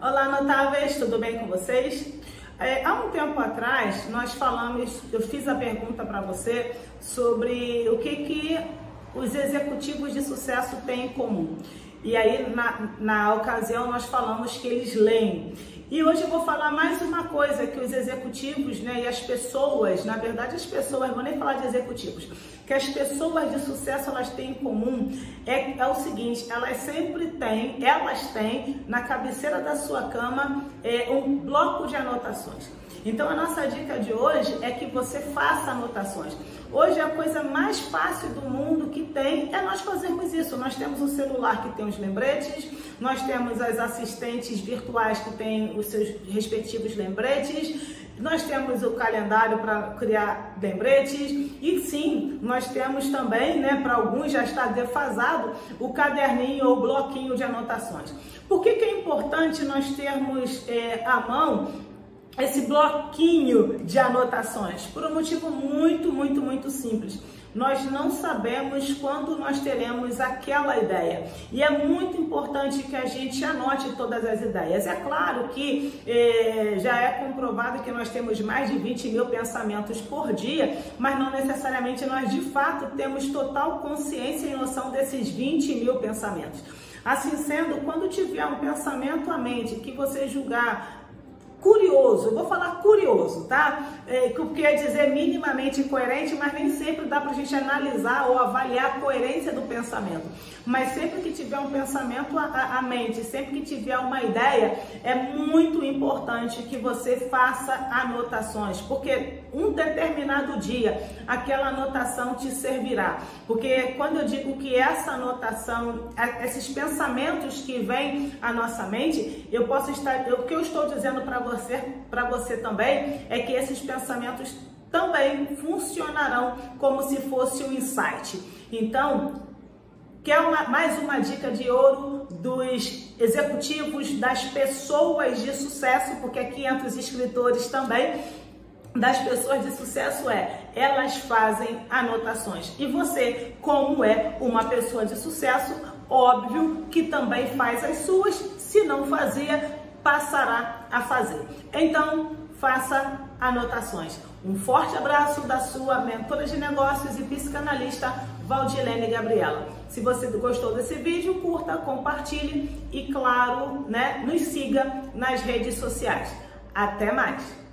Olá, notáveis, tudo bem com vocês? É, há um tempo atrás, nós falamos, eu fiz a pergunta para você sobre o que, que os executivos de sucesso têm em comum. E aí, na, na ocasião, nós falamos que eles leem. E hoje eu vou falar mais uma coisa que os executivos né, e as pessoas, na verdade as pessoas, vou nem falar de executivos, que as pessoas de sucesso elas têm em comum é, é o seguinte, elas sempre têm, elas têm na cabeceira da sua cama é, um bloco de anotações. Então a nossa dica de hoje é que você faça anotações. Hoje a coisa mais fácil do mundo que tem é nós fazermos isso. Nós temos um celular que tem os lembretes, nós temos as assistentes virtuais que têm os seus respectivos lembretes, nós temos o calendário para criar lembretes e sim, nós temos também, né, para alguns já está defasado, o caderninho ou bloquinho de anotações. Por que, que é importante nós termos é, à mão esse bloquinho de anotações? Por um motivo muito, muito, muito simples. Nós não sabemos quando nós teremos aquela ideia. E é muito importante que a gente anote todas as ideias. É claro que eh, já é comprovado que nós temos mais de 20 mil pensamentos por dia, mas não necessariamente nós de fato temos total consciência e noção desses 20 mil pensamentos. Assim sendo, quando tiver um pensamento à mente que você julgar curioso, eu vou falar curioso, tá? É, que quer dizer minimamente coerente, mas nem sempre dá pra gente analisar ou avaliar a coerência do pensamento. Mas sempre que tiver um pensamento à, à mente, sempre que tiver uma ideia, é muito importante que você faça anotações, porque um determinado dia aquela anotação te servirá. Porque quando eu digo que essa anotação, esses pensamentos que vêm à nossa mente, eu posso estar, o que eu estou dizendo para você você, para você também é que esses pensamentos também funcionarão como se fosse um insight. Então, quer uma, mais uma dica de ouro dos executivos, das pessoas de sucesso, porque aqui entre os escritores também, das pessoas de sucesso é elas fazem anotações. E você, como é uma pessoa de sucesso, óbvio que também faz as suas, se não fazia, passará a fazer. Então, faça anotações. Um forte abraço da sua mentora de negócios e psicanalista Valdilene Gabriela. Se você gostou desse vídeo, curta, compartilhe e, claro, né, nos siga nas redes sociais. Até mais!